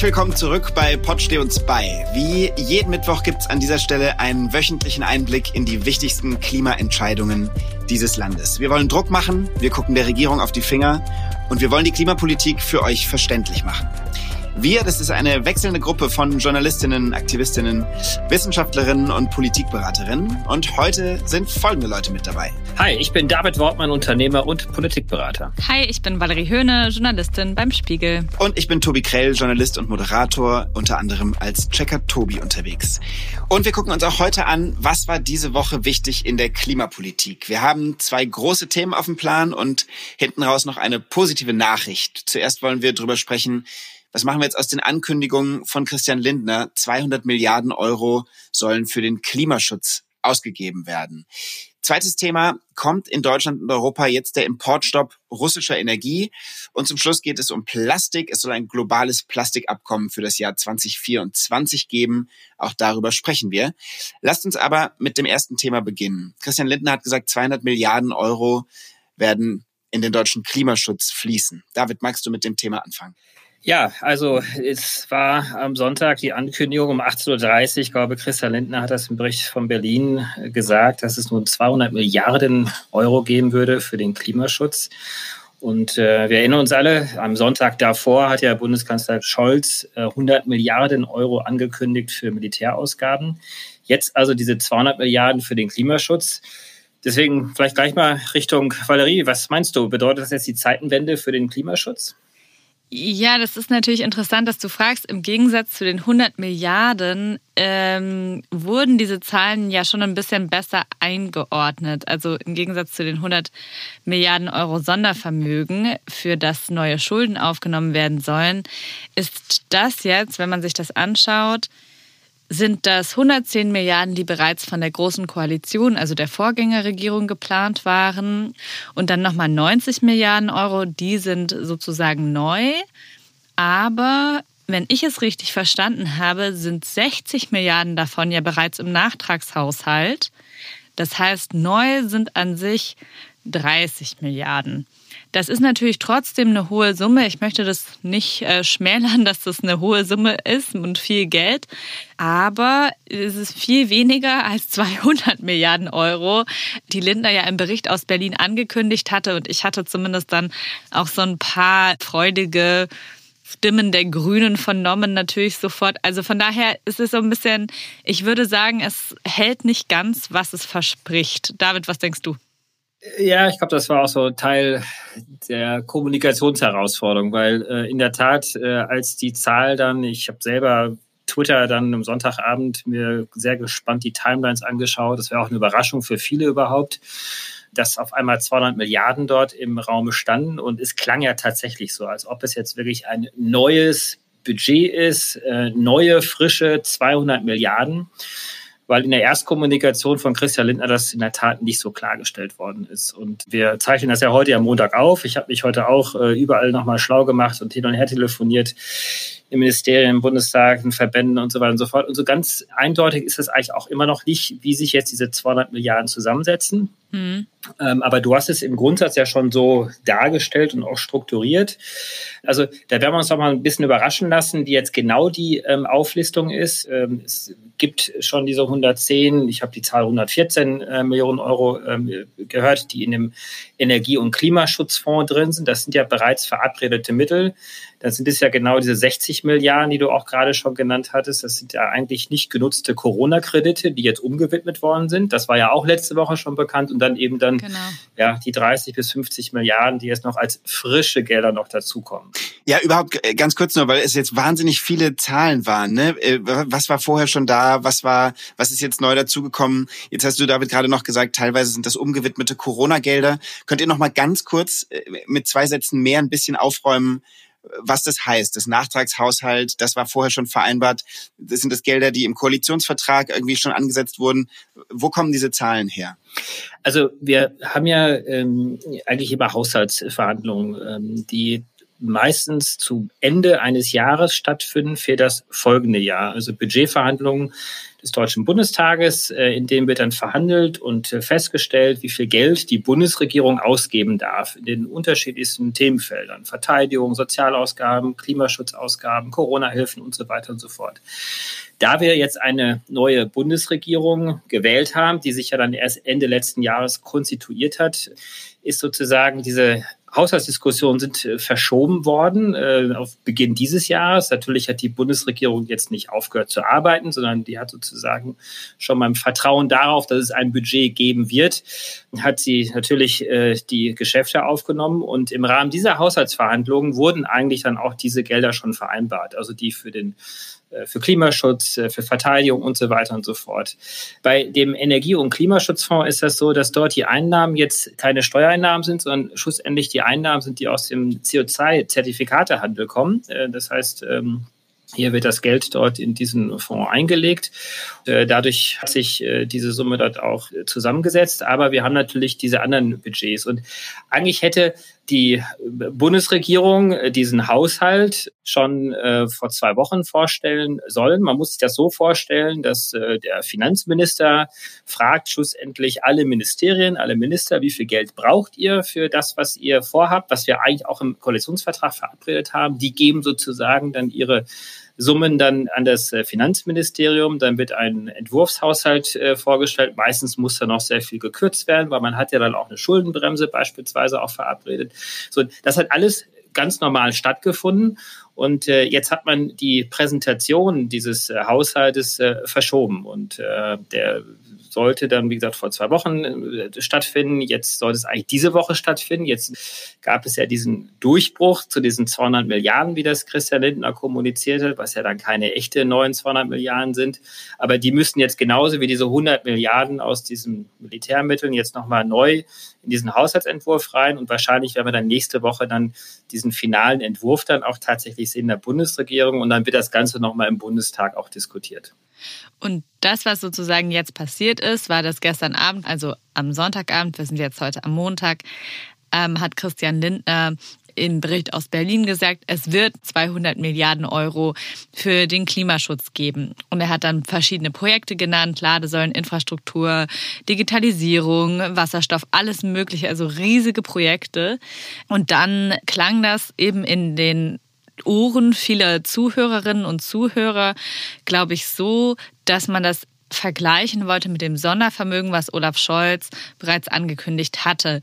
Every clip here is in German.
Herzlich willkommen zurück bei Pod steh uns bei. Wie jeden Mittwoch gibt's an dieser Stelle einen wöchentlichen Einblick in die wichtigsten Klimaentscheidungen dieses Landes. Wir wollen Druck machen, wir gucken der Regierung auf die Finger und wir wollen die Klimapolitik für euch verständlich machen. Wir, das ist eine wechselnde Gruppe von Journalistinnen, Aktivistinnen, Wissenschaftlerinnen und Politikberaterinnen. Und heute sind folgende Leute mit dabei. Hi, ich bin David Wortmann, Unternehmer und Politikberater. Hi, ich bin Valerie Höhne, Journalistin beim Spiegel. Und ich bin Tobi Krell, Journalist und Moderator, unter anderem als Checker Tobi unterwegs. Und wir gucken uns auch heute an, was war diese Woche wichtig in der Klimapolitik. Wir haben zwei große Themen auf dem Plan und hinten raus noch eine positive Nachricht. Zuerst wollen wir darüber sprechen, was machen wir jetzt aus den Ankündigungen von Christian Lindner? 200 Milliarden Euro sollen für den Klimaschutz ausgegeben werden. Zweites Thema, kommt in Deutschland und Europa jetzt der Importstopp russischer Energie? Und zum Schluss geht es um Plastik. Es soll ein globales Plastikabkommen für das Jahr 2024 geben. Auch darüber sprechen wir. Lasst uns aber mit dem ersten Thema beginnen. Christian Lindner hat gesagt, 200 Milliarden Euro werden in den deutschen Klimaschutz fließen. David, magst du mit dem Thema anfangen? Ja, also es war am Sonntag die Ankündigung um 18.30 Uhr. Ich glaube, Christian Lindner hat das im Bericht von Berlin gesagt, dass es nun 200 Milliarden Euro geben würde für den Klimaschutz. Und äh, wir erinnern uns alle, am Sonntag davor hat ja Bundeskanzler Scholz äh, 100 Milliarden Euro angekündigt für Militärausgaben. Jetzt also diese 200 Milliarden für den Klimaschutz. Deswegen vielleicht gleich mal Richtung Valerie. Was meinst du? Bedeutet das jetzt die Zeitenwende für den Klimaschutz? Ja, das ist natürlich interessant, dass du fragst. Im Gegensatz zu den 100 Milliarden ähm, wurden diese Zahlen ja schon ein bisschen besser eingeordnet. Also im Gegensatz zu den 100 Milliarden Euro Sondervermögen, für das neue Schulden aufgenommen werden sollen, ist das jetzt, wenn man sich das anschaut, sind das 110 Milliarden, die bereits von der Großen Koalition, also der Vorgängerregierung, geplant waren. Und dann nochmal 90 Milliarden Euro, die sind sozusagen neu. Aber wenn ich es richtig verstanden habe, sind 60 Milliarden davon ja bereits im Nachtragshaushalt. Das heißt, neu sind an sich 30 Milliarden. Das ist natürlich trotzdem eine hohe Summe. Ich möchte das nicht äh, schmälern, dass das eine hohe Summe ist und viel Geld. Aber es ist viel weniger als 200 Milliarden Euro, die Lindner ja im Bericht aus Berlin angekündigt hatte. Und ich hatte zumindest dann auch so ein paar freudige Stimmen der Grünen vernommen, natürlich sofort. Also von daher ist es so ein bisschen, ich würde sagen, es hält nicht ganz, was es verspricht. David, was denkst du? Ja, ich glaube, das war auch so Teil der Kommunikationsherausforderung, weil äh, in der Tat, äh, als die Zahl dann, ich habe selber Twitter dann am Sonntagabend mir sehr gespannt die Timelines angeschaut. Das wäre auch eine Überraschung für viele überhaupt, dass auf einmal 200 Milliarden dort im Raum standen. Und es klang ja tatsächlich so, als ob es jetzt wirklich ein neues Budget ist, äh, neue, frische 200 Milliarden weil in der Erstkommunikation von Christian Lindner das in der Tat nicht so klargestellt worden ist. Und wir zeichnen das ja heute am Montag auf. Ich habe mich heute auch äh, überall nochmal schlau gemacht und hin und her telefoniert im Ministerium, im Bundestag, in Verbänden und so weiter und so fort. Und so ganz eindeutig ist es eigentlich auch immer noch nicht, wie sich jetzt diese 200 Milliarden zusammensetzen. Mhm. Ähm, aber du hast es im Grundsatz ja schon so dargestellt und auch strukturiert. Also da werden wir uns noch mal ein bisschen überraschen lassen, wie jetzt genau die ähm, Auflistung ist. Ähm, es gibt schon diese 110, ich habe die Zahl 114 äh, Millionen Euro ähm, gehört, die in dem Energie- und Klimaschutzfonds drin sind. Das sind ja bereits verabredete Mittel. Dann sind es ja genau diese 60 Milliarden, die du auch gerade schon genannt hattest. Das sind ja eigentlich nicht genutzte Corona-Kredite, die jetzt umgewidmet worden sind. Das war ja auch letzte Woche schon bekannt. Und dann eben dann genau. ja die 30 bis 50 Milliarden, die jetzt noch als frische Gelder noch dazukommen. Ja, überhaupt äh, ganz kurz nur, weil es jetzt wahnsinnig viele Zahlen waren. Ne? Äh, was war vorher schon da? Was war, was ist jetzt neu dazugekommen? Jetzt hast du David gerade noch gesagt, teilweise sind das umgewidmete Corona-Gelder. Könnt ihr noch mal ganz kurz äh, mit zwei Sätzen mehr ein bisschen aufräumen? Was das heißt. Das Nachtragshaushalt, das war vorher schon vereinbart. Das sind das Gelder, die im Koalitionsvertrag irgendwie schon angesetzt wurden. Wo kommen diese Zahlen her? Also wir haben ja ähm, eigentlich immer Haushaltsverhandlungen, ähm, die meistens zu Ende eines Jahres stattfinden für das folgende Jahr. Also Budgetverhandlungen des Deutschen Bundestages, äh, in dem wird dann verhandelt und äh, festgestellt, wie viel Geld die Bundesregierung ausgeben darf in den unterschiedlichsten Themenfeldern. Verteidigung, Sozialausgaben, Klimaschutzausgaben, Corona-Hilfen und so weiter und so fort. Da wir jetzt eine neue Bundesregierung gewählt haben, die sich ja dann erst Ende letzten Jahres konstituiert hat, ist sozusagen diese Haushaltsdiskussionen sind äh, verschoben worden äh, auf Beginn dieses Jahres. Natürlich hat die Bundesregierung jetzt nicht aufgehört zu arbeiten, sondern die hat sozusagen schon mal im Vertrauen darauf, dass es ein Budget geben wird, hat sie natürlich äh, die Geschäfte aufgenommen. Und im Rahmen dieser Haushaltsverhandlungen wurden eigentlich dann auch diese Gelder schon vereinbart, also die für den für Klimaschutz, äh, für Verteidigung und so weiter und so fort. Bei dem Energie- und Klimaschutzfonds ist das so, dass dort die Einnahmen jetzt keine Steuereinnahmen sind, sondern schlussendlich die Einnahmen sind, die aus dem CO2-Zertifikatehandel kommen. Äh, das heißt, ähm, hier wird das Geld dort in diesen Fonds eingelegt. Äh, dadurch hat sich äh, diese Summe dort auch zusammengesetzt. Aber wir haben natürlich diese anderen Budgets. Und eigentlich hätte die Bundesregierung äh, diesen Haushalt schon vor zwei Wochen vorstellen sollen. Man muss sich das so vorstellen, dass der Finanzminister fragt schlussendlich alle Ministerien, alle Minister, wie viel Geld braucht ihr für das, was ihr vorhabt, was wir eigentlich auch im Koalitionsvertrag verabredet haben. Die geben sozusagen dann ihre Summen dann an das äh, Finanzministerium. Dann wird ein Entwurfshaushalt äh, vorgestellt. Meistens muss da noch sehr viel gekürzt werden, weil man hat ja dann auch eine Schuldenbremse beispielsweise auch verabredet. So, das hat alles ganz normal stattgefunden. Und äh, jetzt hat man die Präsentation dieses äh, Haushaltes äh, verschoben. Und äh, der sollte dann, wie gesagt, vor zwei Wochen äh, stattfinden. Jetzt sollte es eigentlich diese Woche stattfinden. Jetzt gab es ja diesen Durchbruch zu diesen 200 Milliarden, wie das Christian Lindner kommuniziert hat, was ja dann keine echte neuen 200 Milliarden sind. Aber die müssten jetzt genauso wie diese 100 Milliarden aus diesen Militärmitteln jetzt nochmal neu in diesen Haushaltsentwurf rein. Und wahrscheinlich werden wir dann nächste Woche dann diesen finalen Entwurf dann auch tatsächlich sehen in der Bundesregierung. Und dann wird das Ganze nochmal im Bundestag auch diskutiert. Und das, was sozusagen jetzt passiert ist, war das gestern Abend, also am Sonntagabend, wir sind jetzt heute am Montag, ähm, hat Christian Lindner im Bericht aus Berlin gesagt, es wird 200 Milliarden Euro für den Klimaschutz geben. Und er hat dann verschiedene Projekte genannt, Ladesäuleninfrastruktur, Digitalisierung, Wasserstoff, alles Mögliche, also riesige Projekte. Und dann klang das eben in den Ohren vieler Zuhörerinnen und Zuhörer, glaube ich, so, dass man das vergleichen wollte mit dem Sondervermögen, was Olaf Scholz bereits angekündigt hatte.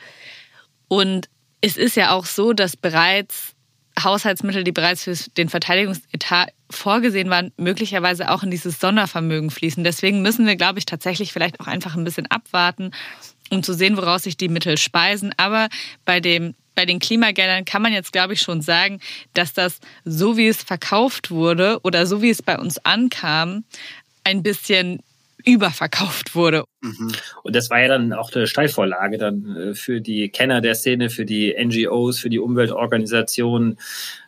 Und es ist ja auch so, dass bereits Haushaltsmittel, die bereits für den Verteidigungsetat vorgesehen waren, möglicherweise auch in dieses Sondervermögen fließen. Deswegen müssen wir, glaube ich, tatsächlich vielleicht auch einfach ein bisschen abwarten, um zu sehen, woraus sich die Mittel speisen. Aber bei dem bei den Klimageldern kann man jetzt, glaube ich, schon sagen, dass das, so wie es verkauft wurde oder so wie es bei uns ankam, ein bisschen überverkauft wurde. Mhm. Und das war ja dann auch eine Steilvorlage dann äh, für die Kenner der Szene, für die NGOs, für die Umweltorganisationen,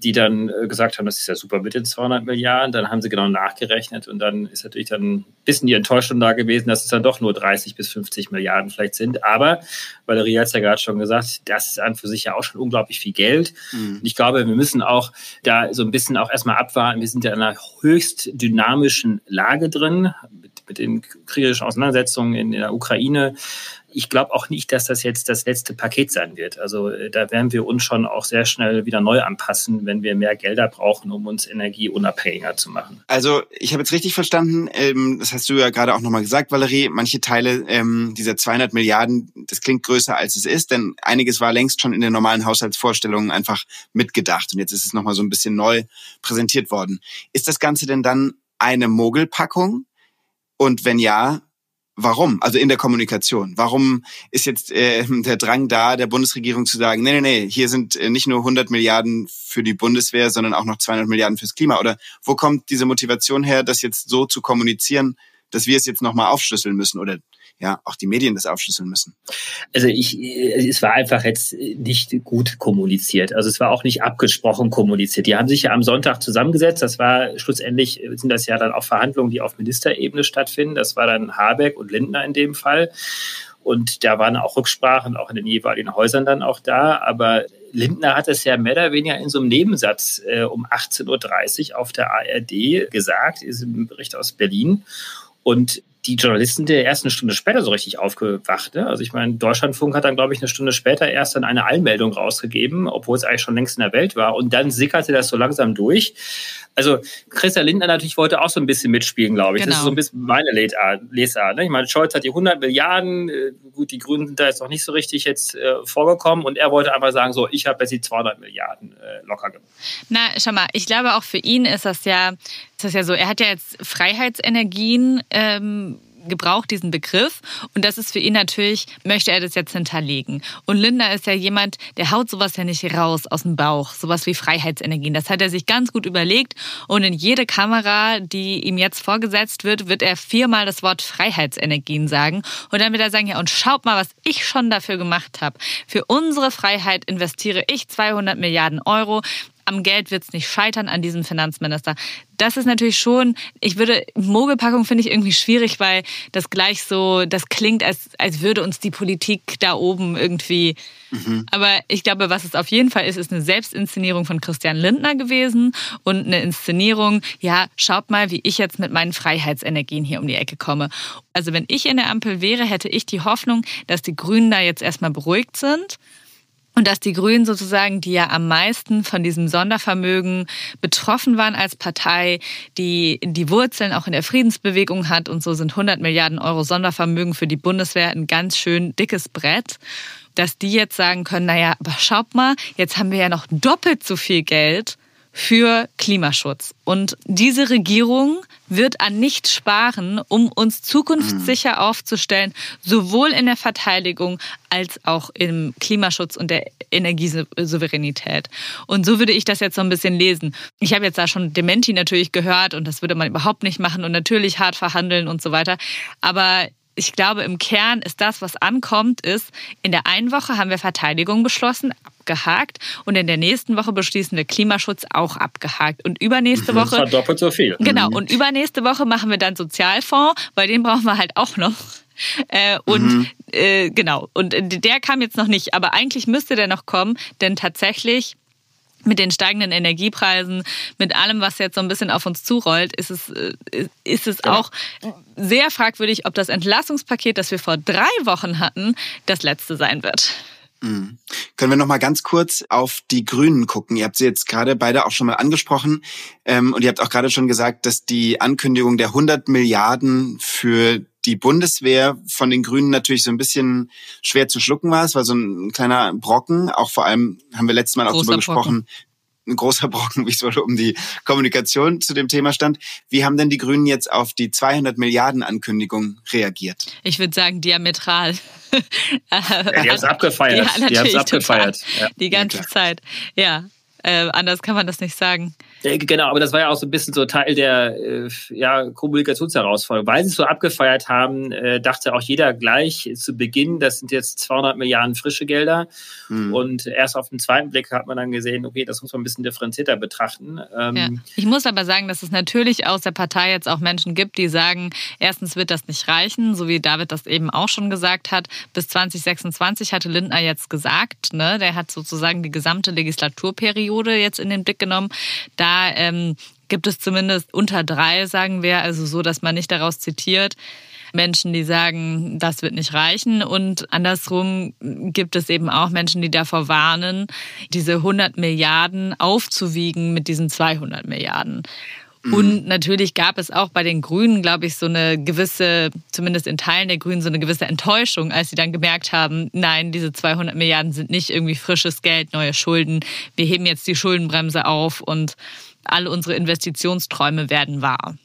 die dann äh, gesagt haben, das ist ja super mit den 200 Milliarden. Dann haben sie genau nachgerechnet und dann ist natürlich dann ein bisschen die Enttäuschung da gewesen, dass es dann doch nur 30 bis 50 Milliarden vielleicht sind. Aber Valerie hat es ja gerade schon gesagt, das ist an für sich ja auch schon unglaublich viel Geld. Mhm. Und ich glaube, wir müssen auch da so ein bisschen auch erstmal abwarten. Wir sind ja in einer höchst dynamischen Lage drin mit den kriegerischen Auseinandersetzungen in der Ukraine. Ich glaube auch nicht, dass das jetzt das letzte Paket sein wird. Also äh, da werden wir uns schon auch sehr schnell wieder neu anpassen, wenn wir mehr Gelder brauchen, um uns energieunabhängiger zu machen. Also ich habe jetzt richtig verstanden, ähm, das hast du ja gerade auch nochmal gesagt, Valerie, manche Teile ähm, dieser 200 Milliarden, das klingt größer als es ist, denn einiges war längst schon in den normalen Haushaltsvorstellungen einfach mitgedacht und jetzt ist es nochmal so ein bisschen neu präsentiert worden. Ist das Ganze denn dann eine Mogelpackung? Und wenn ja, warum? Also in der Kommunikation. Warum ist jetzt äh, der Drang da, der Bundesregierung zu sagen, nee, nee, nee, hier sind äh, nicht nur 100 Milliarden für die Bundeswehr, sondern auch noch 200 Milliarden fürs Klima? Oder wo kommt diese Motivation her, das jetzt so zu kommunizieren, dass wir es jetzt nochmal aufschlüsseln müssen oder ja auch die Medien das aufschlüsseln müssen? Also ich, es war einfach jetzt nicht gut kommuniziert. Also es war auch nicht abgesprochen kommuniziert. Die haben sich ja am Sonntag zusammengesetzt. Das war schlussendlich sind das ja dann auch Verhandlungen, die auf Ministerebene stattfinden. Das war dann Habeck und Lindner in dem Fall. Und da waren auch Rücksprachen, auch in den jeweiligen Häusern dann auch da. Aber Lindner hat es ja mehr oder weniger in so einem Nebensatz äh, um 18.30 Uhr auf der ARD gesagt, ist ein Bericht aus Berlin. Und die Journalisten der erst eine Stunde später so richtig aufgewacht. Ne? Also ich meine, Deutschlandfunk hat dann, glaube ich, eine Stunde später erst dann eine Allmeldung rausgegeben, obwohl es eigentlich schon längst in der Welt war. Und dann sickerte das so langsam durch. Also Christian Lindner natürlich wollte auch so ein bisschen mitspielen, glaube ich. Genau. Das ist so ein bisschen meine Lesart. Ne? Ich meine, Scholz hat die 100 Milliarden, äh, gut, die Grünen sind da jetzt noch nicht so richtig jetzt äh, vorgekommen und er wollte einfach sagen, so, ich habe jetzt die 200 Milliarden äh, locker gemacht. Na, schau mal, ich glaube auch für ihn ist das ja, ist das ja so, er hat ja jetzt Freiheitsenergien ähm, gebraucht diesen Begriff und das ist für ihn natürlich, möchte er das jetzt hinterlegen. Und Linda ist ja jemand, der haut sowas ja nicht raus aus dem Bauch, sowas wie Freiheitsenergien. Das hat er sich ganz gut überlegt und in jede Kamera, die ihm jetzt vorgesetzt wird, wird er viermal das Wort Freiheitsenergien sagen und dann wird er sagen, ja und schaut mal, was ich schon dafür gemacht habe. Für unsere Freiheit investiere ich 200 Milliarden Euro am Geld wird es nicht scheitern an diesem Finanzminister. Das ist natürlich schon, ich würde, Mogelpackung finde ich irgendwie schwierig, weil das gleich so, das klingt, als, als würde uns die Politik da oben irgendwie. Mhm. Aber ich glaube, was es auf jeden Fall ist, ist eine Selbstinszenierung von Christian Lindner gewesen und eine Inszenierung, ja, schaut mal, wie ich jetzt mit meinen Freiheitsenergien hier um die Ecke komme. Also wenn ich in der Ampel wäre, hätte ich die Hoffnung, dass die Grünen da jetzt erstmal beruhigt sind und dass die Grünen sozusagen, die ja am meisten von diesem Sondervermögen betroffen waren als Partei, die die Wurzeln auch in der Friedensbewegung hat und so sind 100 Milliarden Euro Sondervermögen für die Bundeswehr ein ganz schön dickes Brett, dass die jetzt sagen können, naja, aber schaut mal, jetzt haben wir ja noch doppelt so viel Geld für Klimaschutz. Und diese Regierung wird an nichts sparen, um uns zukunftssicher aufzustellen, sowohl in der Verteidigung als auch im Klimaschutz und der Energiesouveränität. Und so würde ich das jetzt so ein bisschen lesen. Ich habe jetzt da schon Dementi natürlich gehört und das würde man überhaupt nicht machen und natürlich hart verhandeln und so weiter. Aber ich glaube, im Kern ist das, was ankommt, ist, in der einen Woche haben wir Verteidigung beschlossen, abgehakt. Und in der nächsten Woche beschließen wir Klimaschutz auch abgehakt. Und übernächste Woche. Das war doppelt so viel. Genau. Mhm. Und übernächste Woche machen wir dann Sozialfonds, weil den brauchen wir halt auch noch. Äh, und mhm. äh, genau, und der kam jetzt noch nicht, aber eigentlich müsste der noch kommen, denn tatsächlich mit den steigenden Energiepreisen, mit allem, was jetzt so ein bisschen auf uns zurollt, ist es, äh, ist es ja. auch sehr fragwürdig, ob das Entlassungspaket, das wir vor drei Wochen hatten, das letzte sein wird. Mhm. Können wir noch mal ganz kurz auf die Grünen gucken? Ihr habt sie jetzt gerade beide auch schon mal angesprochen ähm, und ihr habt auch gerade schon gesagt, dass die Ankündigung der 100 Milliarden für die Bundeswehr von den Grünen natürlich so ein bisschen schwer zu schlucken war. Es war so ein kleiner Brocken. Auch vor allem haben wir letztes Mal auch darüber gesprochen, ein großer Brocken, wie es wohl um die Kommunikation zu dem Thema stand. Wie haben denn die Grünen jetzt auf die 200 Milliarden Ankündigung reagiert? Ich würde sagen diametral. ja, die haben es abgefeiert. Ja, die haben es abgefeiert. Ja. Die ganze ja, Zeit. Ja, äh, anders kann man das nicht sagen. Genau, aber das war ja auch so ein bisschen so Teil der äh, ja, Kommunikationsherausforderung. Weil sie es so abgefeiert haben, äh, dachte auch jeder gleich zu Beginn, das sind jetzt 200 Milliarden frische Gelder. Mhm. Und erst auf den zweiten Blick hat man dann gesehen, okay, das muss man ein bisschen differenzierter betrachten. Ähm, ja. Ich muss aber sagen, dass es natürlich aus der Partei jetzt auch Menschen gibt, die sagen, erstens wird das nicht reichen, so wie David das eben auch schon gesagt hat. Bis 2026 hatte Lindner jetzt gesagt, ne, der hat sozusagen die gesamte Legislaturperiode jetzt in den Blick genommen. Da da ähm, gibt es zumindest unter drei, sagen wir, also so, dass man nicht daraus zitiert. Menschen, die sagen, das wird nicht reichen. Und andersrum gibt es eben auch Menschen, die davor warnen, diese 100 Milliarden aufzuwiegen mit diesen 200 Milliarden. Mhm. Und natürlich gab es auch bei den Grünen, glaube ich, so eine gewisse, zumindest in Teilen der Grünen, so eine gewisse Enttäuschung, als sie dann gemerkt haben, nein, diese 200 Milliarden sind nicht irgendwie frisches Geld, neue Schulden. Wir heben jetzt die Schuldenbremse auf und alle unsere Investitionsträume werden wahr.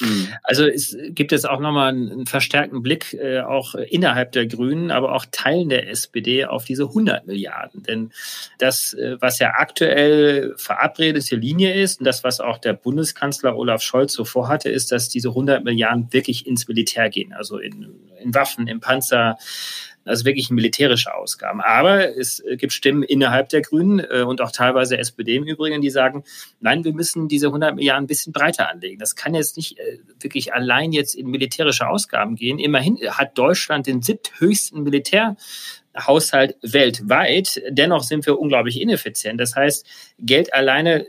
Mhm. Also es gibt jetzt auch nochmal einen verstärkten Blick äh, auch innerhalb der Grünen, aber auch Teilen der SPD auf diese 100 Milliarden. Denn das, äh, was ja aktuell verabredete Linie ist und das, was auch der Bundeskanzler Olaf Scholz so vorhatte, ist, dass diese 100 Milliarden wirklich ins Militär gehen, also in, in Waffen, in Panzer, also wirklich militärische Ausgaben. Aber es gibt Stimmen innerhalb der Grünen äh, und auch teilweise SPD im Übrigen, die sagen, nein, wir müssen diese 100 Milliarden ein bisschen breiter anlegen. Das kann jetzt nicht äh, wirklich allein jetzt in militärische Ausgaben gehen. Immerhin hat Deutschland den siebthöchsten Militärhaushalt weltweit. Dennoch sind wir unglaublich ineffizient. Das heißt, Geld alleine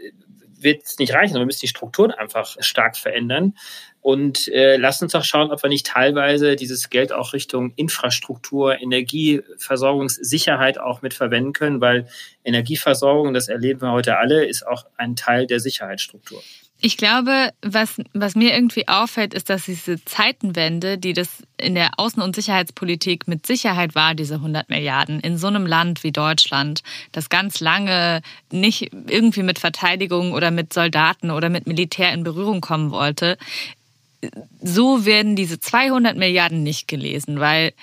wird es nicht reichen, wir müssen die Strukturen einfach stark verändern. Und äh, lasst uns auch schauen, ob wir nicht teilweise dieses Geld auch Richtung Infrastruktur, Energieversorgungssicherheit auch mit verwenden können, weil Energieversorgung, das erleben wir heute alle, ist auch ein Teil der Sicherheitsstruktur. Ich glaube, was, was mir irgendwie auffällt, ist, dass diese Zeitenwende, die das in der Außen- und Sicherheitspolitik mit Sicherheit war, diese 100 Milliarden, in so einem Land wie Deutschland, das ganz lange nicht irgendwie mit Verteidigung oder mit Soldaten oder mit Militär in Berührung kommen wollte, so werden diese 200 Milliarden nicht gelesen, weil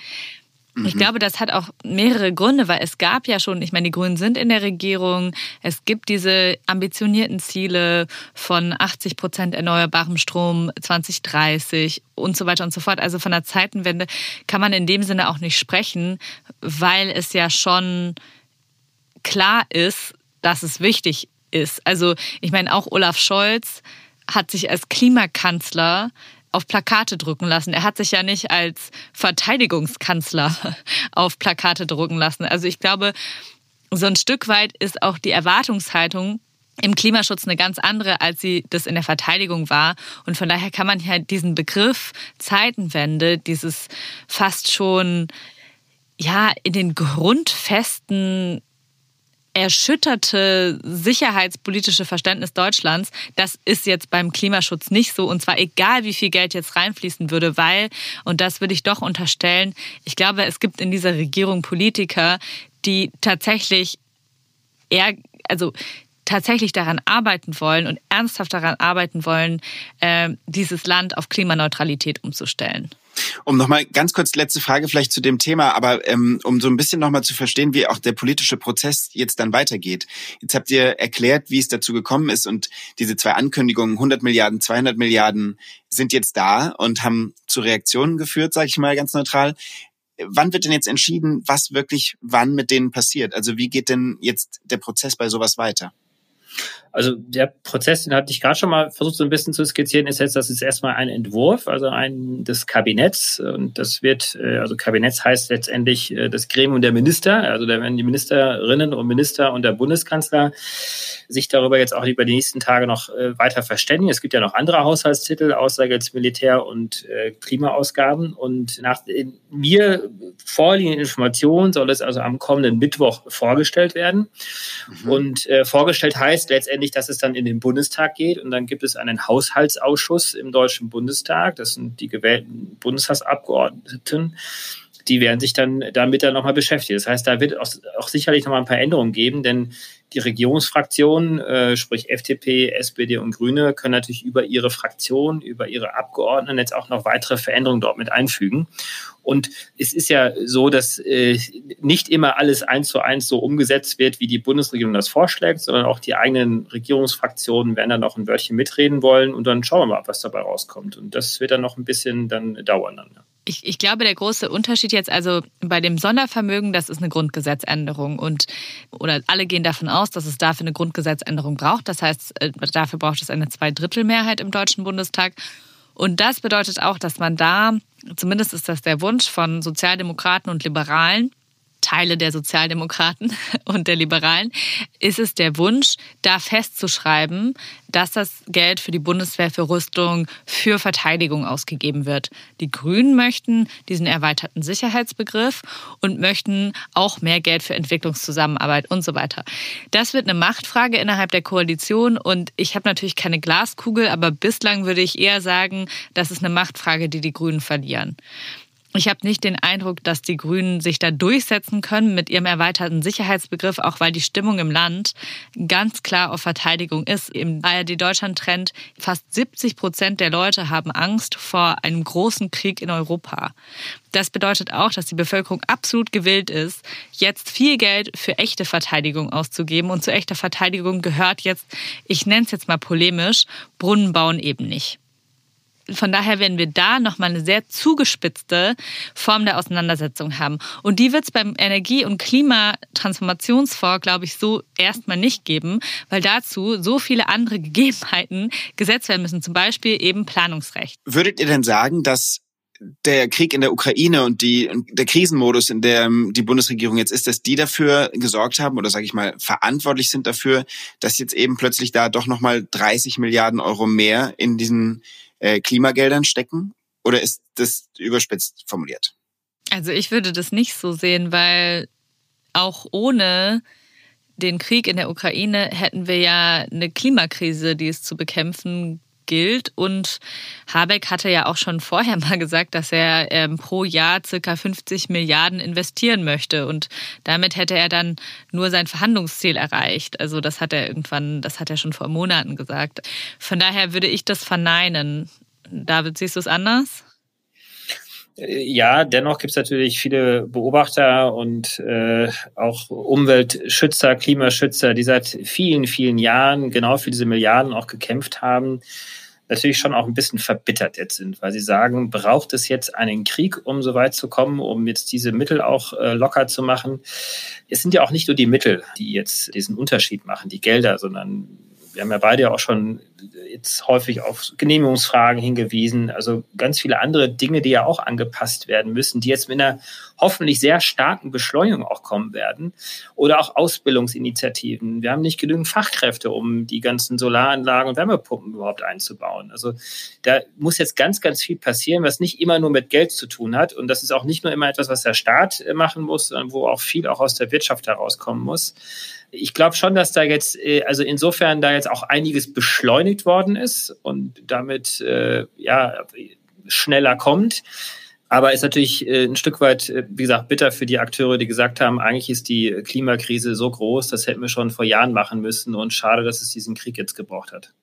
ich mhm. glaube, das hat auch mehrere Gründe, weil es gab ja schon, ich meine, die Grünen sind in der Regierung, es gibt diese ambitionierten Ziele von 80 Prozent erneuerbarem Strom 2030 und so weiter und so fort. Also von der Zeitenwende kann man in dem Sinne auch nicht sprechen, weil es ja schon klar ist, dass es wichtig ist. Also ich meine, auch Olaf Scholz hat sich als Klimakanzler auf Plakate drücken lassen. Er hat sich ja nicht als Verteidigungskanzler auf Plakate drucken lassen. Also ich glaube, so ein Stück weit ist auch die Erwartungshaltung im Klimaschutz eine ganz andere, als sie das in der Verteidigung war. Und von daher kann man ja diesen Begriff Zeitenwende, dieses fast schon ja in den Grundfesten erschütterte sicherheitspolitische Verständnis Deutschlands, das ist jetzt beim Klimaschutz nicht so. Und zwar egal, wie viel Geld jetzt reinfließen würde, weil, und das würde ich doch unterstellen, ich glaube, es gibt in dieser Regierung Politiker, die tatsächlich eher, also tatsächlich daran arbeiten wollen und ernsthaft daran arbeiten wollen, äh, dieses Land auf Klimaneutralität umzustellen. Um nochmal ganz kurz letzte Frage vielleicht zu dem Thema, aber ähm, um so ein bisschen nochmal zu verstehen, wie auch der politische Prozess jetzt dann weitergeht. Jetzt habt ihr erklärt, wie es dazu gekommen ist und diese zwei Ankündigungen, 100 Milliarden, 200 Milliarden, sind jetzt da und haben zu Reaktionen geführt, sage ich mal ganz neutral. Wann wird denn jetzt entschieden, was wirklich wann mit denen passiert? Also wie geht denn jetzt der Prozess bei sowas weiter? Also der Prozess, den hatte ich gerade schon mal versucht, so ein bisschen zu skizzieren, ist jetzt, das ist erstmal ein Entwurf, also ein des Kabinetts. Und das wird, äh, also Kabinetts heißt letztendlich äh, das Gremium der Minister. Also da werden die Ministerinnen und Minister und der Bundeskanzler sich darüber jetzt auch über die nächsten Tage noch äh, weiter verständigen. Es gibt ja noch andere Haushaltstitel, außer jetzt Militär- und Klimaausgaben. Und nach mir vorliegenden Informationen soll es also am kommenden Mittwoch vorgestellt werden. Mhm. Und vorgestellt heißt letztendlich, notwendig, dass es dann in den Bundestag geht. Und dann gibt es einen Haushaltsausschuss im Deutschen Bundestag. Das sind die gewählten Bundestagsabgeordneten. Die werden sich dann damit dann nochmal beschäftigen. Das heißt, da wird auch, auch sicherlich nochmal ein paar Änderungen geben, denn die Regierungsfraktionen, äh, sprich FDP, SPD und Grüne, können natürlich über ihre Fraktion, über ihre Abgeordneten jetzt auch noch weitere Veränderungen dort mit einfügen. Und es ist ja so, dass äh, nicht immer alles eins zu eins so umgesetzt wird, wie die Bundesregierung das vorschlägt, sondern auch die eigenen Regierungsfraktionen werden dann noch ein Wörtchen mitreden wollen und dann schauen wir mal, was dabei rauskommt. Und das wird dann noch ein bisschen dann dauern. Dann, ja. Ich, ich glaube, der große Unterschied jetzt also bei dem Sondervermögen, das ist eine Grundgesetzänderung und oder alle gehen davon aus, dass es dafür eine Grundgesetzänderung braucht. Das heißt, äh, dafür braucht es eine Zweidrittelmehrheit im Deutschen Bundestag. Und das bedeutet auch, dass man da, zumindest ist das der Wunsch von Sozialdemokraten und Liberalen, Teile der Sozialdemokraten und der Liberalen, ist es der Wunsch, da festzuschreiben, dass das Geld für die Bundeswehr, für Rüstung, für Verteidigung ausgegeben wird. Die Grünen möchten diesen erweiterten Sicherheitsbegriff und möchten auch mehr Geld für Entwicklungszusammenarbeit und so weiter. Das wird eine Machtfrage innerhalb der Koalition und ich habe natürlich keine Glaskugel, aber bislang würde ich eher sagen, das ist eine Machtfrage, die die Grünen verlieren. Ich habe nicht den Eindruck, dass die Grünen sich da durchsetzen können mit ihrem erweiterten Sicherheitsbegriff, auch weil die Stimmung im Land ganz klar auf Verteidigung ist. Im ARD-Deutschland-Trend fast 70 Prozent der Leute haben Angst vor einem großen Krieg in Europa. Das bedeutet auch, dass die Bevölkerung absolut gewillt ist, jetzt viel Geld für echte Verteidigung auszugeben. Und zu echter Verteidigung gehört jetzt, ich nenne es jetzt mal polemisch, Brunnen bauen eben nicht. Von daher werden wir da nochmal eine sehr zugespitzte Form der Auseinandersetzung haben. Und die wird es beim Energie- und Klimatransformationsfonds, glaube ich, so erstmal nicht geben, weil dazu so viele andere Gegebenheiten gesetzt werden müssen, zum Beispiel eben Planungsrecht. Würdet ihr denn sagen, dass der Krieg in der Ukraine und die, der Krisenmodus, in der die Bundesregierung jetzt ist, dass die dafür gesorgt haben oder sage ich mal verantwortlich sind dafür, dass jetzt eben plötzlich da doch nochmal 30 Milliarden Euro mehr in diesen äh, Klimageldern stecken? Oder ist das überspitzt formuliert? Also ich würde das nicht so sehen, weil auch ohne den Krieg in der Ukraine hätten wir ja eine Klimakrise, die es zu bekämpfen gilt. Und Habeck hatte ja auch schon vorher mal gesagt, dass er ähm, pro Jahr circa 50 Milliarden investieren möchte. Und damit hätte er dann nur sein Verhandlungsziel erreicht. Also das hat er irgendwann, das hat er schon vor Monaten gesagt. Von daher würde ich das verneinen. David, siehst du es anders? Ja, dennoch gibt es natürlich viele Beobachter und äh, auch Umweltschützer, Klimaschützer, die seit vielen, vielen Jahren genau für diese Milliarden auch gekämpft haben, natürlich schon auch ein bisschen verbittert jetzt sind, weil sie sagen, braucht es jetzt einen Krieg, um so weit zu kommen, um jetzt diese Mittel auch äh, locker zu machen? Es sind ja auch nicht nur die Mittel, die jetzt diesen Unterschied machen, die Gelder, sondern wir haben ja beide ja auch schon jetzt häufig auf Genehmigungsfragen hingewiesen, also ganz viele andere Dinge, die ja auch angepasst werden müssen, die jetzt mit einer hoffentlich sehr starken Beschleunigung auch kommen werden. Oder auch Ausbildungsinitiativen. Wir haben nicht genügend Fachkräfte, um die ganzen Solaranlagen und Wärmepumpen überhaupt einzubauen. Also da muss jetzt ganz, ganz viel passieren, was nicht immer nur mit Geld zu tun hat. Und das ist auch nicht nur immer etwas, was der Staat äh, machen muss, sondern wo auch viel auch aus der Wirtschaft herauskommen muss ich glaube schon, dass da jetzt, äh, also insofern da jetzt auch einiges beschleunigt worden ist und damit äh, ja schneller kommt. Aber ist natürlich äh, ein Stück weit, äh, wie gesagt, bitter für die Akteure, die gesagt haben, eigentlich ist die Klimakrise so groß, das hätten wir schon vor Jahren machen müssen und schade, dass es diesen Krieg jetzt gebraucht hat.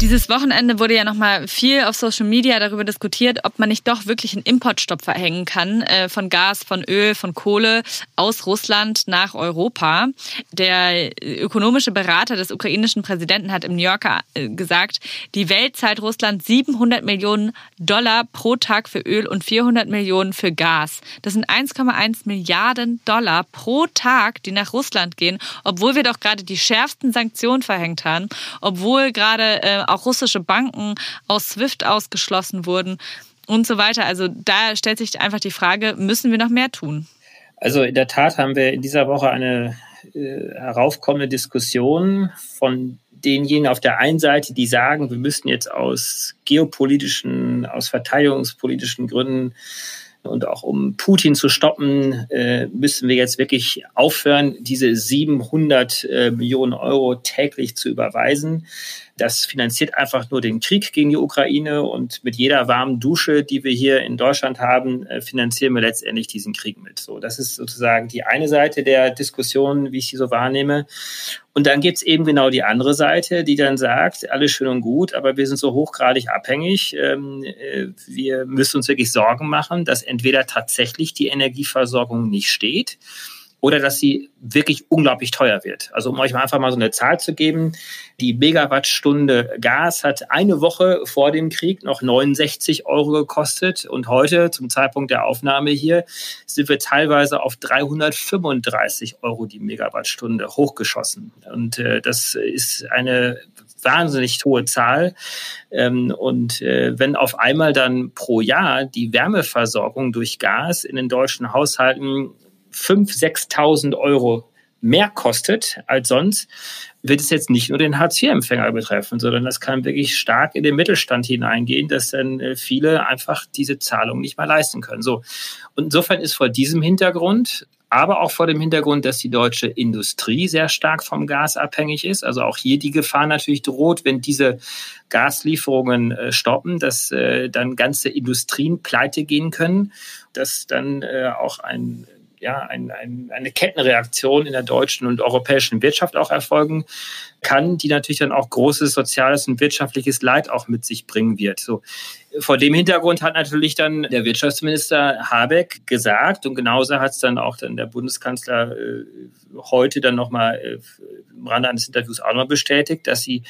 Dieses Wochenende wurde ja nochmal viel auf Social Media darüber diskutiert, ob man nicht doch wirklich einen Importstopp verhängen kann äh, von Gas, von Öl, von Kohle aus Russland nach Europa. Der ökonomische Berater des ukrainischen Präsidenten hat im New Yorker äh, gesagt, die Welt zahlt Russland 700 Millionen Dollar pro Tag für Öl und 400 Millionen für Gas. Das sind 1,1 Milliarden Dollar pro Tag, die nach Russland gehen, obwohl wir doch gerade die schärfsten Sanktionen verhängt haben, obwohl gerade äh, auch russische Banken aus SWIFT ausgeschlossen wurden und so weiter. Also da stellt sich einfach die Frage, müssen wir noch mehr tun? Also in der Tat haben wir in dieser Woche eine äh, heraufkommende Diskussion von denjenigen auf der einen Seite, die sagen, wir müssten jetzt aus geopolitischen, aus verteidigungspolitischen Gründen und auch um Putin zu stoppen, äh, müssen wir jetzt wirklich aufhören, diese 700 äh, Millionen Euro täglich zu überweisen. Das finanziert einfach nur den Krieg gegen die Ukraine und mit jeder warmen Dusche, die wir hier in Deutschland haben, äh, finanzieren wir letztendlich diesen Krieg mit. So, das ist sozusagen die eine Seite der Diskussion, wie ich sie so wahrnehme. Und dann gibt's eben genau die andere Seite, die dann sagt, alles schön und gut, aber wir sind so hochgradig abhängig. Ähm, äh, wir müssen uns wirklich Sorgen machen, dass entweder tatsächlich die Energieversorgung nicht steht oder dass sie wirklich unglaublich teuer wird. Also um euch mal einfach mal so eine Zahl zu geben, die Megawattstunde Gas hat eine Woche vor dem Krieg noch 69 Euro gekostet und heute zum Zeitpunkt der Aufnahme hier sind wir teilweise auf 335 Euro die Megawattstunde hochgeschossen. Und äh, das ist eine wahnsinnig hohe Zahl. Ähm, und äh, wenn auf einmal dann pro Jahr die Wärmeversorgung durch Gas in den deutschen Haushalten 5.000, 6.000 Euro mehr kostet als sonst, wird es jetzt nicht nur den Hartz-IV-Empfänger betreffen, sondern das kann wirklich stark in den Mittelstand hineingehen, dass dann äh, viele einfach diese Zahlung nicht mehr leisten können. So. Und insofern ist vor diesem Hintergrund, aber auch vor dem Hintergrund, dass die deutsche Industrie sehr stark vom Gas abhängig ist, also auch hier die Gefahr natürlich droht, wenn diese Gaslieferungen äh, stoppen, dass äh, dann ganze Industrien pleite gehen können, dass dann auch ein ja, ein, ein, eine Kettenreaktion in der deutschen und europäischen Wirtschaft auch erfolgen kann, die natürlich dann auch großes soziales und wirtschaftliches Leid auch mit sich bringen wird. So. Vor dem Hintergrund hat natürlich dann der Wirtschaftsminister Habeck gesagt und genauso hat es dann auch dann der Bundeskanzler äh, heute dann nochmal äh, im Rahmen eines Interviews auch noch bestätigt, dass sie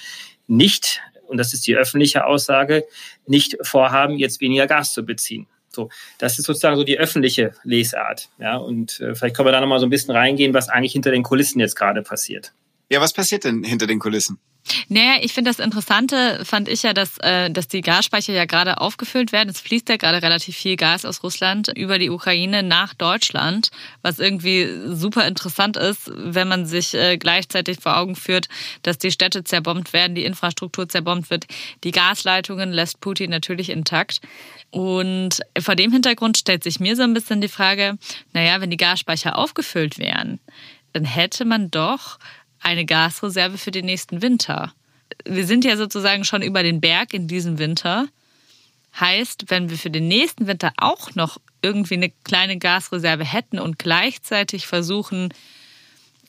nicht, und das ist die öffentliche Aussage, nicht vorhaben, jetzt weniger Gas zu beziehen. So, das ist sozusagen so die öffentliche Lesart. Ja, und äh, vielleicht können wir da nochmal so ein bisschen reingehen, was eigentlich hinter den Kulissen jetzt gerade passiert. Ja, was passiert denn hinter den Kulissen? Naja, ich finde das Interessante, fand ich ja, dass, äh, dass die Gasspeicher ja gerade aufgefüllt werden. Es fließt ja gerade relativ viel Gas aus Russland über die Ukraine nach Deutschland, was irgendwie super interessant ist, wenn man sich äh, gleichzeitig vor Augen führt, dass die Städte zerbombt werden, die Infrastruktur zerbombt wird. Die Gasleitungen lässt Putin natürlich intakt. Und vor dem Hintergrund stellt sich mir so ein bisschen die Frage, naja, wenn die Gasspeicher aufgefüllt wären, dann hätte man doch eine Gasreserve für den nächsten Winter. Wir sind ja sozusagen schon über den Berg in diesem Winter. Heißt, wenn wir für den nächsten Winter auch noch irgendwie eine kleine Gasreserve hätten und gleichzeitig versuchen,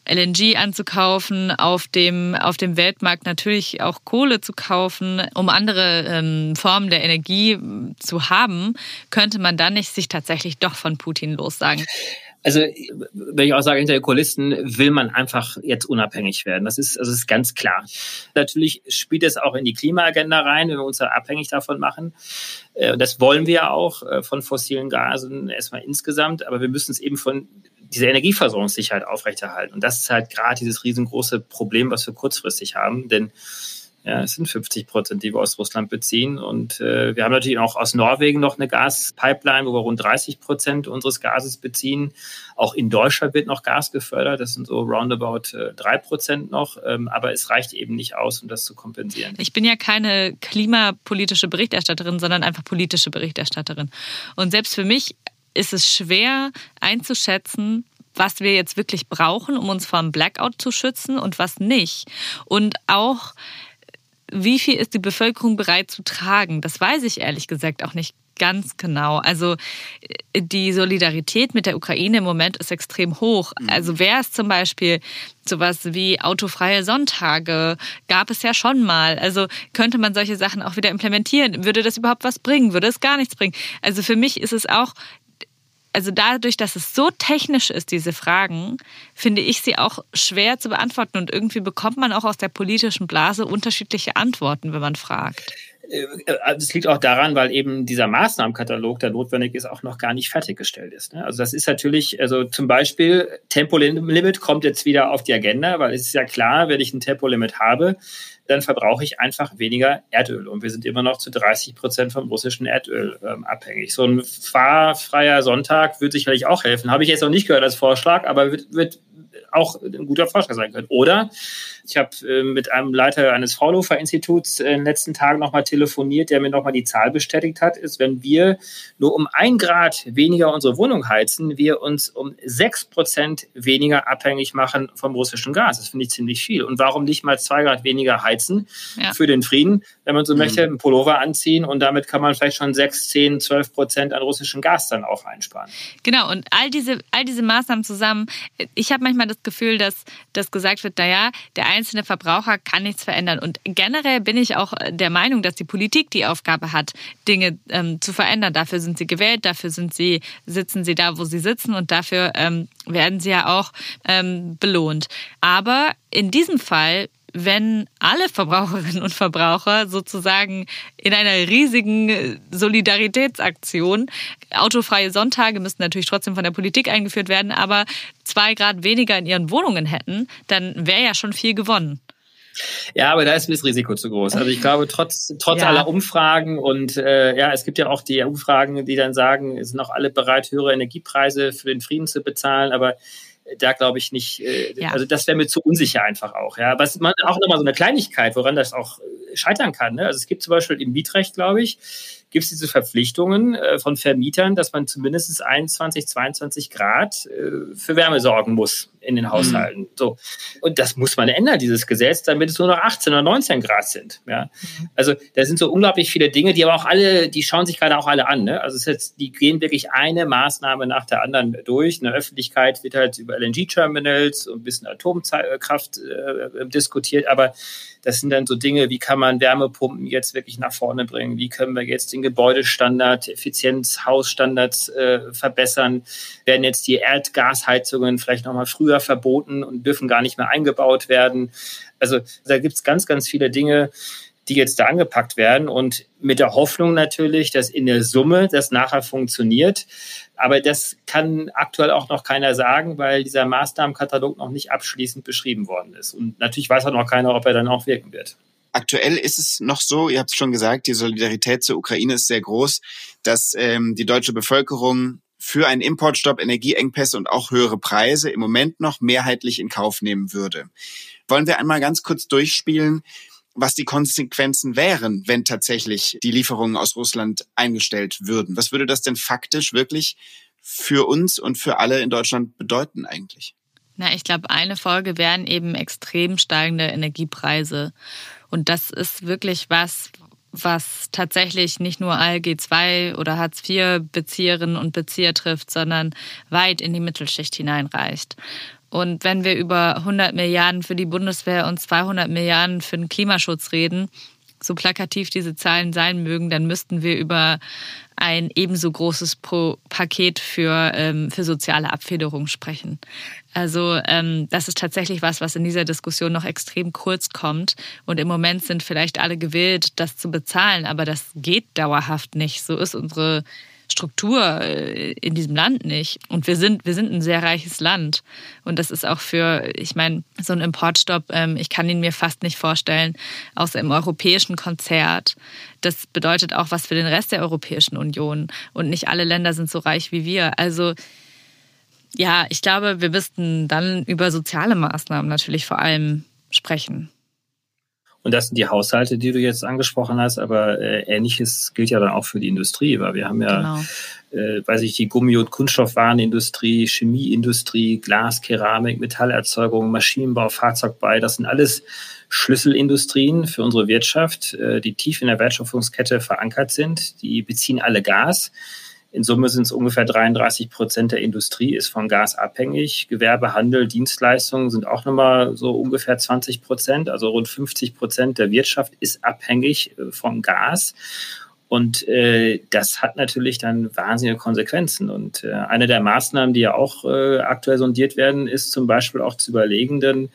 LNG anzukaufen, auf dem, auf dem Weltmarkt natürlich auch Kohle zu kaufen, um andere ähm, Formen der Energie zu haben, könnte man dann nicht sich tatsächlich doch von Putin lossagen. Also, wenn ich auch sage, hinter den Kulissen will man einfach jetzt unabhängig werden. Das ist, also das ist ganz klar. Natürlich spielt es auch in die Klimaagenda rein, wenn wir uns da abhängig davon machen. Äh, das wollen wir auch äh, von fossilen Gasen erstmal insgesamt, aber wir müssen es eben von dieser Energieversorgungssicherheit aufrechterhalten. Und das ist halt gerade dieses riesengroße Problem, was wir kurzfristig haben. Denn ja, es sind 50 Prozent, die wir aus Russland beziehen. Und äh, wir haben natürlich auch aus Norwegen noch eine Gaspipeline, wo wir rund 30 Prozent unseres Gases beziehen. Auch in Deutschland wird noch Gas gefördert. Das sind so roundabout äh, drei Prozent noch. Ähm, aber es reicht eben nicht aus, um das zu kompensieren. Ich bin ja keine klimapolitische Berichterstatterin, sondern einfach politische Berichterstatterin. Und selbst für mich ist es schwer einzuschätzen, was wir jetzt wirklich brauchen, um uns vor einem Blackout zu schützen und was nicht. Und auch wie viel ist die Bevölkerung bereit zu tragen? Das weiß ich ehrlich gesagt auch nicht ganz genau. Also äh, die Solidarität mit der Ukraine im Moment ist extrem hoch. Mhm. Also wäre es zum Beispiel sowas wie autofreie Sonntage, gab es ja schon mal. Also könnte man solche Sachen auch wieder implementieren? Würde das überhaupt was bringen? Würde es gar nichts bringen? Also für mich ist es auch also dadurch, dass es so technisch ist, diese Fragen, finde ich sie auch schwer zu beantworten und irgendwie bekommt man auch aus der politischen Blase unterschiedliche Antworten, wenn man fragt. Äh, das liegt auch daran, weil eben dieser Maßnahmenkatalog, der notwendig ist, auch noch gar nicht fertiggestellt ist. Ne? Also das ist natürlich, also zum Beispiel Tempolimit kommt jetzt wieder auf die Agenda, weil es ist ja klar, wenn ich ein Tempolimit habe, dann verbrauche ich einfach weniger Erdöl. Und wir sind immer noch zu 30 Prozent vom russischen Erdöl ähm, abhängig. So ein fahrfreier Sonntag würde sicherlich auch helfen. Habe ich jetzt noch nicht gehört als Vorschlag, aber wird, wird auch ein guter Vorschlag sein können. Oder ich habe äh, mit einem Leiter eines Fraunhofer Instituts in den letzten Tagen nochmal telefoniert, der mir nochmal die Zahl bestätigt hat, ist, wenn wir nur um ein Grad weniger unsere Wohnung heizen, wir uns um sechs Prozent weniger abhängig machen vom russischen Gas. Das finde ich ziemlich viel. Und warum nicht mal zwei Grad weniger heizen ja. für den Frieden, wenn man so mhm. möchte, einen Pullover anziehen und damit kann man vielleicht schon sechs, zehn, zwölf Prozent an russischem Gas dann auch einsparen. Genau. Und all diese, all diese Maßnahmen zusammen, ich habe manchmal das Gefühl, dass, dass gesagt wird, naja, der einzelne Verbraucher kann nichts verändern. Und generell bin ich auch der Meinung, dass die Politik die Aufgabe hat, Dinge ähm, zu verändern. Dafür sind sie gewählt, dafür sind sie, sitzen sie da, wo sie sitzen und dafür ähm, werden sie ja auch ähm, belohnt. Aber in diesem Fall wenn alle Verbraucherinnen und Verbraucher sozusagen in einer riesigen Solidaritätsaktion, autofreie Sonntage müssten natürlich trotzdem von der Politik eingeführt werden, aber zwei Grad weniger in ihren Wohnungen hätten, dann wäre ja schon viel gewonnen. Ja, aber da ist mir das Risiko zu groß. Also ich glaube, trotz, trotz ja. aller Umfragen und äh, ja, es gibt ja auch die Umfragen, die dann sagen, sind auch alle bereit, höhere Energiepreise für den Frieden zu bezahlen, aber da glaube ich nicht, äh, ja. also das wäre mir zu unsicher einfach auch. Ja, was man auch nochmal so eine Kleinigkeit, woran das auch äh, scheitern kann. Ne? Also es gibt zum Beispiel im Mietrecht, glaube ich, gibt es diese Verpflichtungen äh, von Vermietern, dass man zumindest 21, 22 Grad äh, für Wärme sorgen muss in den Haushalten. Mhm. So. Und das muss man ändern, dieses Gesetz, damit es nur noch 18 oder 19 Grad sind. Ja. Mhm. Also da sind so unglaublich viele Dinge, die aber auch alle, die schauen sich gerade auch alle an. Ne? Also es ist jetzt, die gehen wirklich eine Maßnahme nach der anderen durch. In der Öffentlichkeit wird halt über LNG-Terminals und ein bisschen Atomkraft äh, diskutiert, aber das sind dann so Dinge, wie kann man Wärmepumpen jetzt wirklich nach vorne bringen? Wie können wir jetzt den Gebäudestandard, Effizienz, Hausstandards äh, verbessern? Werden jetzt die Erdgasheizungen vielleicht nochmal früher verboten und dürfen gar nicht mehr eingebaut werden? Also da gibt's ganz, ganz viele Dinge, die jetzt da angepackt werden und mit der Hoffnung natürlich, dass in der Summe das nachher funktioniert. Aber das kann aktuell auch noch keiner sagen, weil dieser Maßnahmenkatalog noch nicht abschließend beschrieben worden ist. Und natürlich weiß auch noch keiner, ob er dann auch wirken wird. Aktuell ist es noch so, ihr habt es schon gesagt, die Solidarität zur Ukraine ist sehr groß, dass ähm, die deutsche Bevölkerung für einen Importstopp, Energieengpässe und auch höhere Preise im Moment noch mehrheitlich in Kauf nehmen würde. Wollen wir einmal ganz kurz durchspielen, was die Konsequenzen wären, wenn tatsächlich die Lieferungen aus Russland eingestellt würden. Was würde das denn faktisch wirklich für uns und für alle in Deutschland bedeuten eigentlich? Na, ich glaube, eine Folge wären eben extrem steigende Energiepreise. Und das ist wirklich was, was tatsächlich nicht nur ALG2 oder Hartz-IV-Bezieherinnen und Bezieher trifft, sondern weit in die Mittelschicht hineinreicht. Und wenn wir über 100 Milliarden für die Bundeswehr und 200 Milliarden für den Klimaschutz reden, so plakativ diese Zahlen sein mögen, dann müssten wir über ein ebenso großes Pro Paket für, ähm, für soziale Abfederung sprechen. Also ähm, das ist tatsächlich was, was in dieser Diskussion noch extrem kurz kommt. Und im Moment sind vielleicht alle gewillt, das zu bezahlen, aber das geht dauerhaft nicht. So ist unsere Struktur äh, in diesem Land nicht. Und wir sind, wir sind ein sehr reiches Land. Und das ist auch für, ich meine, so ein Importstopp, ähm, ich kann ihn mir fast nicht vorstellen, außer im europäischen Konzert. Das bedeutet auch was für den Rest der Europäischen Union. Und nicht alle Länder sind so reich wie wir. Also, ja, ich glaube, wir müssten dann über soziale Maßnahmen natürlich vor allem sprechen. Und das sind die Haushalte, die du jetzt angesprochen hast, aber äh, ähnliches gilt ja dann auch für die Industrie, weil wir haben ja, genau. äh, weiß ich, die Gummi- und Kunststoffwarenindustrie, Chemieindustrie, Glas, Keramik, Metallerzeugung, Maschinenbau, Fahrzeugbau, das sind alles Schlüsselindustrien für unsere Wirtschaft, äh, die tief in der Wertschöpfungskette verankert sind. Die beziehen alle Gas. In Summe sind es ungefähr 33 Prozent der Industrie ist von Gas abhängig. Gewerbe, Handel, Dienstleistungen sind auch nochmal so ungefähr 20 Prozent. Also rund 50 Prozent der Wirtschaft ist abhängig äh, von Gas. Und äh, das hat natürlich dann wahnsinnige Konsequenzen. Und äh, eine der Maßnahmen, die ja auch äh, aktuell sondiert werden, ist zum Beispiel auch zu überlegen, denn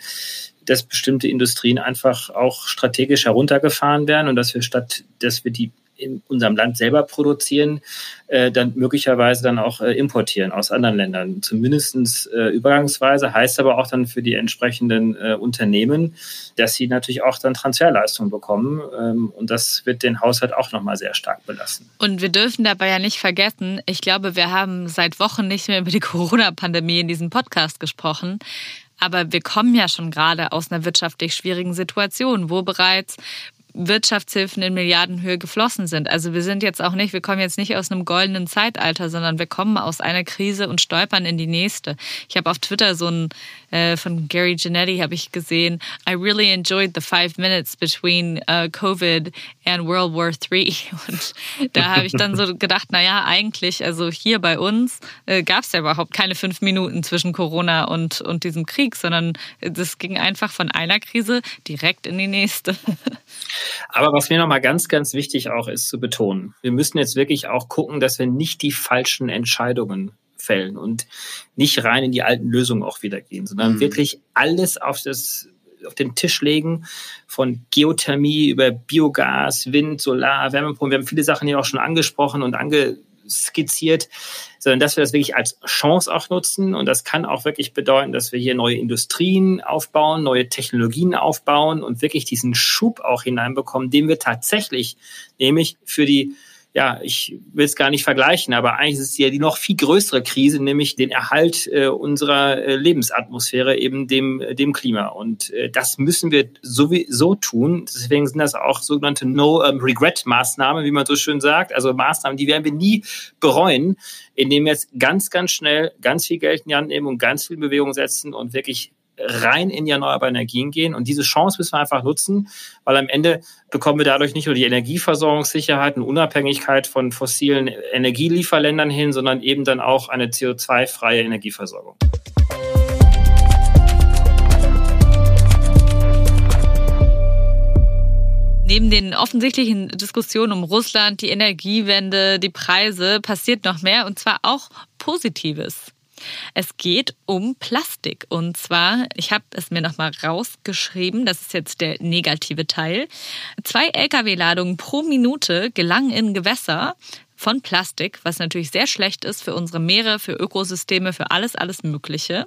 dass bestimmte Industrien einfach auch strategisch heruntergefahren werden und dass wir statt, dass wir die in unserem Land selber produzieren, äh, dann möglicherweise dann auch äh, importieren aus anderen Ländern. Zumindestens äh, übergangsweise heißt aber auch dann für die entsprechenden äh, Unternehmen, dass sie natürlich auch dann Transferleistungen bekommen. Ähm, und das wird den Haushalt auch nochmal sehr stark belasten. Und wir dürfen dabei ja nicht vergessen, ich glaube, wir haben seit Wochen nicht mehr über die Corona-Pandemie in diesem Podcast gesprochen. Aber wir kommen ja schon gerade aus einer wirtschaftlich schwierigen Situation, wo bereits Wirtschaftshilfen in Milliardenhöhe geflossen sind. Also wir sind jetzt auch nicht, wir kommen jetzt nicht aus einem goldenen Zeitalter, sondern wir kommen aus einer Krise und stolpern in die nächste. Ich habe auf Twitter so ein äh, von Gary Genetti habe ich gesehen. I really enjoyed the five minutes between uh, COVID and World War III. Und da habe ich dann so gedacht, na ja, eigentlich, also hier bei uns äh, gab es ja überhaupt keine fünf Minuten zwischen Corona und und diesem Krieg, sondern das ging einfach von einer Krise direkt in die nächste. Aber was mir nochmal ganz, ganz wichtig auch ist zu betonen, wir müssen jetzt wirklich auch gucken, dass wir nicht die falschen Entscheidungen fällen und nicht rein in die alten Lösungen auch wieder gehen, sondern mhm. wirklich alles auf das auf den Tisch legen, von Geothermie über Biogas, Wind, Solar, Wärmepumpen. Wir haben viele Sachen hier auch schon angesprochen und ange skizziert, sondern dass wir das wirklich als Chance auch nutzen. Und das kann auch wirklich bedeuten, dass wir hier neue Industrien aufbauen, neue Technologien aufbauen und wirklich diesen Schub auch hineinbekommen, den wir tatsächlich nämlich für die ja, ich will es gar nicht vergleichen, aber eigentlich ist es ja die noch viel größere Krise, nämlich den Erhalt äh, unserer äh, Lebensatmosphäre, eben dem, dem Klima. Und äh, das müssen wir sowieso tun. Deswegen sind das auch sogenannte No-Regret-Maßnahmen, wie man so schön sagt. Also Maßnahmen, die werden wir nie bereuen, indem wir jetzt ganz, ganz schnell ganz viel Geld in die Hand nehmen und ganz viel Bewegung setzen und wirklich rein in die erneuerbaren Energien gehen. Und diese Chance müssen wir einfach nutzen, weil am Ende bekommen wir dadurch nicht nur die Energieversorgungssicherheit und Unabhängigkeit von fossilen Energielieferländern hin, sondern eben dann auch eine CO2-freie Energieversorgung. Neben den offensichtlichen Diskussionen um Russland, die Energiewende, die Preise passiert noch mehr und zwar auch Positives. Es geht um Plastik. Und zwar, ich habe es mir nochmal rausgeschrieben, das ist jetzt der negative Teil. Zwei Lkw-Ladungen pro Minute gelangen in Gewässer von Plastik, was natürlich sehr schlecht ist für unsere Meere, für Ökosysteme, für alles, alles Mögliche.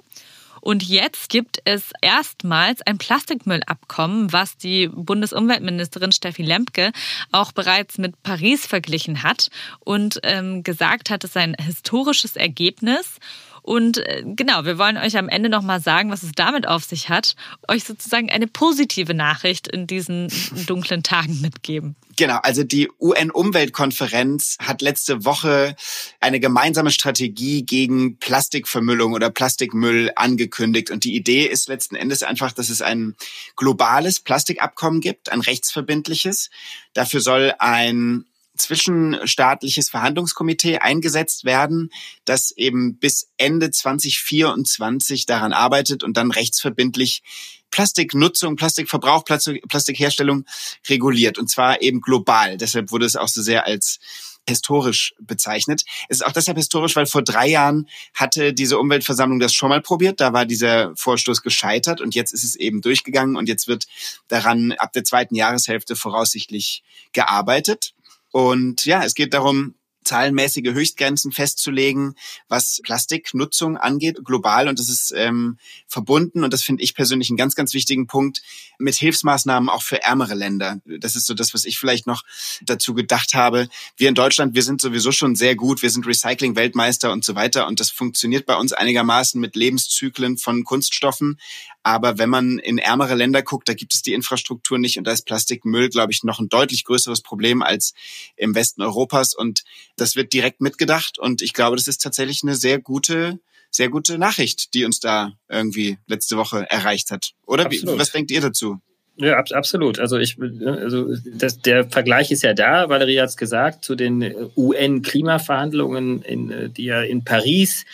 Und jetzt gibt es erstmals ein Plastikmüllabkommen, was die Bundesumweltministerin Steffi Lemke auch bereits mit Paris verglichen hat und ähm, gesagt hat, es sei ein historisches Ergebnis. Und äh, genau, wir wollen euch am Ende nochmal sagen, was es damit auf sich hat, euch sozusagen eine positive Nachricht in diesen dunklen Tagen mitgeben. Genau, also die UN-Umweltkonferenz hat letzte Woche eine gemeinsame Strategie gegen Plastikvermüllung oder Plastikmüll angekündigt. Und die Idee ist letzten Endes einfach, dass es ein globales Plastikabkommen gibt, ein rechtsverbindliches. Dafür soll ein zwischenstaatliches Verhandlungskomitee eingesetzt werden, das eben bis Ende 2024 daran arbeitet und dann rechtsverbindlich Plastiknutzung, Plastikverbrauch, Plastikherstellung reguliert und zwar eben global. Deshalb wurde es auch so sehr als historisch bezeichnet. Es ist auch deshalb historisch, weil vor drei Jahren hatte diese Umweltversammlung das schon mal probiert. Da war dieser Vorstoß gescheitert und jetzt ist es eben durchgegangen und jetzt wird daran ab der zweiten Jahreshälfte voraussichtlich gearbeitet. Und ja, es geht darum, zahlenmäßige Höchstgrenzen festzulegen, was Plastiknutzung angeht, global. Und das ist ähm, verbunden, und das finde ich persönlich einen ganz, ganz wichtigen Punkt, mit Hilfsmaßnahmen auch für ärmere Länder. Das ist so das, was ich vielleicht noch dazu gedacht habe. Wir in Deutschland, wir sind sowieso schon sehr gut, wir sind Recycling-Weltmeister und so weiter. Und das funktioniert bei uns einigermaßen mit Lebenszyklen von Kunststoffen. Aber wenn man in ärmere Länder guckt, da gibt es die Infrastruktur nicht und da ist Plastikmüll, glaube ich, noch ein deutlich größeres Problem als im Westen Europas. Und das wird direkt mitgedacht. Und ich glaube, das ist tatsächlich eine sehr gute, sehr gute Nachricht, die uns da irgendwie letzte Woche erreicht hat. Oder wie, was denkt ihr dazu? Ja, absolut. Also ich, also das, der Vergleich ist ja da. Valerie hat es gesagt zu den UN-Klimaverhandlungen, in, die ja in Paris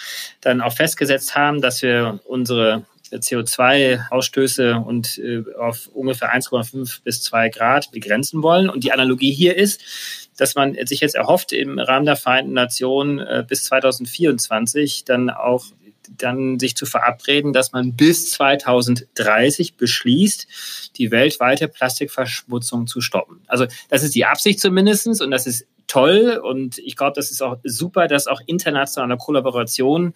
dann auch festgesetzt haben, dass wir unsere CO2-Ausstöße und äh, auf ungefähr 1,5 bis 2 Grad begrenzen wollen. Und die Analogie hier ist, dass man sich jetzt erhofft, im Rahmen der Vereinten Nationen äh, bis 2024 dann auch dann sich zu verabreden, dass man bis 2030 beschließt, die weltweite Plastikverschmutzung zu stoppen. Also das ist die Absicht zumindestens und das ist toll und ich glaube, das ist auch super, dass auch internationale Kollaboration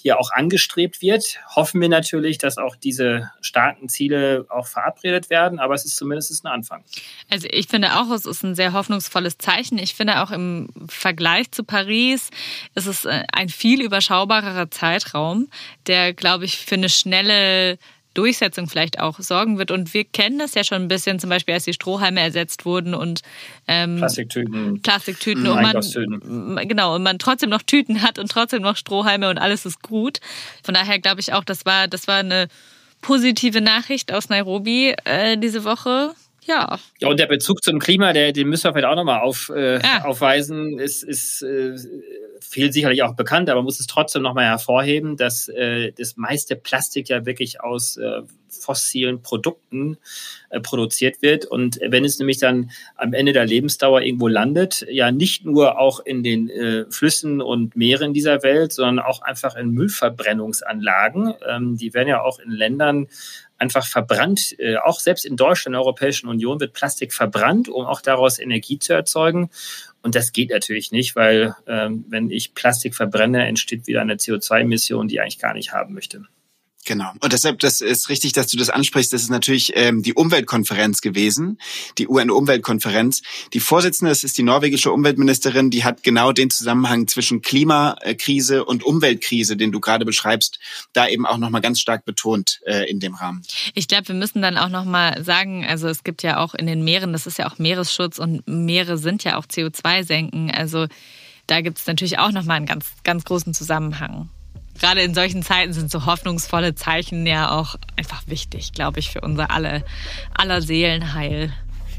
hier auch angestrebt wird. Hoffen wir natürlich, dass auch diese starken Ziele auch verabredet werden, aber es ist zumindest ein Anfang. Also ich finde auch, es ist ein sehr hoffnungsvolles Zeichen. Ich finde auch im Vergleich zu Paris ist es äh, ein viel überschaubarerer Zeitraum, der, glaube ich, für eine schnelle Durchsetzung vielleicht auch sorgen wird. Und wir kennen das ja schon ein bisschen, zum Beispiel als die Strohhalme ersetzt wurden und ähm, Plastiktüten, Plastiktüten und man genau und man trotzdem noch Tüten hat und trotzdem noch Strohhalme und alles ist gut. Von daher glaube ich auch, das war das war eine positive Nachricht aus Nairobi äh, diese Woche. Ja. Ja, und der Bezug zum Klima, der, den müssen wir vielleicht auch nochmal auf, äh, ja. aufweisen, ist, ist äh, viel sicherlich auch bekannt, aber man muss es trotzdem nochmal hervorheben, dass äh, das meiste Plastik ja wirklich aus äh, fossilen Produkten äh, produziert wird. Und wenn es nämlich dann am Ende der Lebensdauer irgendwo landet, ja nicht nur auch in den äh, Flüssen und Meeren dieser Welt, sondern auch einfach in Müllverbrennungsanlagen. Ähm, die werden ja auch in Ländern einfach verbrannt. Äh, auch selbst in Deutschland, in der Europäischen Union, wird Plastik verbrannt, um auch daraus Energie zu erzeugen. Und das geht natürlich nicht, weil ähm, wenn ich Plastik verbrenne, entsteht wieder eine CO2-Emission, die ich eigentlich gar nicht haben möchte. Genau. Und deshalb, das ist richtig, dass du das ansprichst. Das ist natürlich ähm, die Umweltkonferenz gewesen, die UN-Umweltkonferenz. Die Vorsitzende, das ist die norwegische Umweltministerin, die hat genau den Zusammenhang zwischen Klimakrise und Umweltkrise, den du gerade beschreibst, da eben auch nochmal ganz stark betont äh, in dem Rahmen. Ich glaube, wir müssen dann auch nochmal sagen, also es gibt ja auch in den Meeren, das ist ja auch Meeresschutz und Meere sind ja auch CO2-Senken. Also da gibt es natürlich auch nochmal einen ganz, ganz großen Zusammenhang gerade in solchen Zeiten sind so hoffnungsvolle Zeichen ja auch einfach wichtig, glaube ich, für unser alle, aller Seelenheil.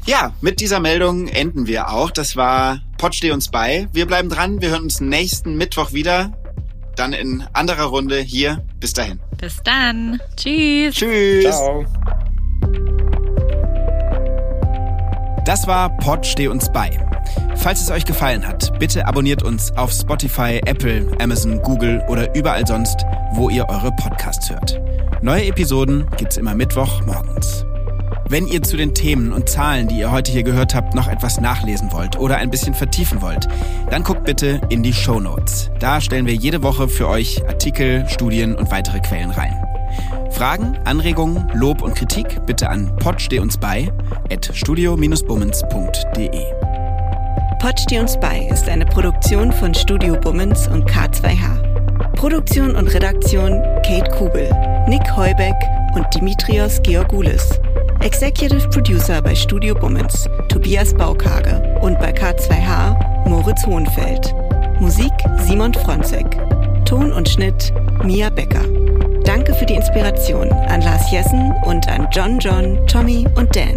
Ja, mit dieser Meldung enden wir auch. Das war Pott steh uns bei. Wir bleiben dran. Wir hören uns nächsten Mittwoch wieder. Dann in anderer Runde hier. Bis dahin. Bis dann. Tschüss. Tschüss. Ciao. Das war Pod Steh uns bei. Falls es euch gefallen hat, bitte abonniert uns auf Spotify, Apple, Amazon, Google oder überall sonst, wo ihr eure Podcasts hört. Neue Episoden gibt's immer Mittwoch morgens. Wenn ihr zu den Themen und Zahlen, die ihr heute hier gehört habt, noch etwas nachlesen wollt oder ein bisschen vertiefen wollt, dann guckt bitte in die Show Notes. Da stellen wir jede Woche für euch Artikel, Studien und weitere Quellen rein. Fragen, Anregungen, Lob und Kritik bitte an podsteh uns bei at studio-bummens.de. Pod steh uns bei ist eine Produktion von Studio Bummens und K2H. Produktion und Redaktion Kate Kubel, Nick Heubeck und Dimitrios Georgoulis. Executive Producer bei Studio Bummens Tobias Baukage und bei K2H Moritz Hohenfeld. Musik Simon Fronzek. Ton und Schnitt Mia Becker. Danke für die Inspiration an Lars Jessen und an John John, Tommy und Dan.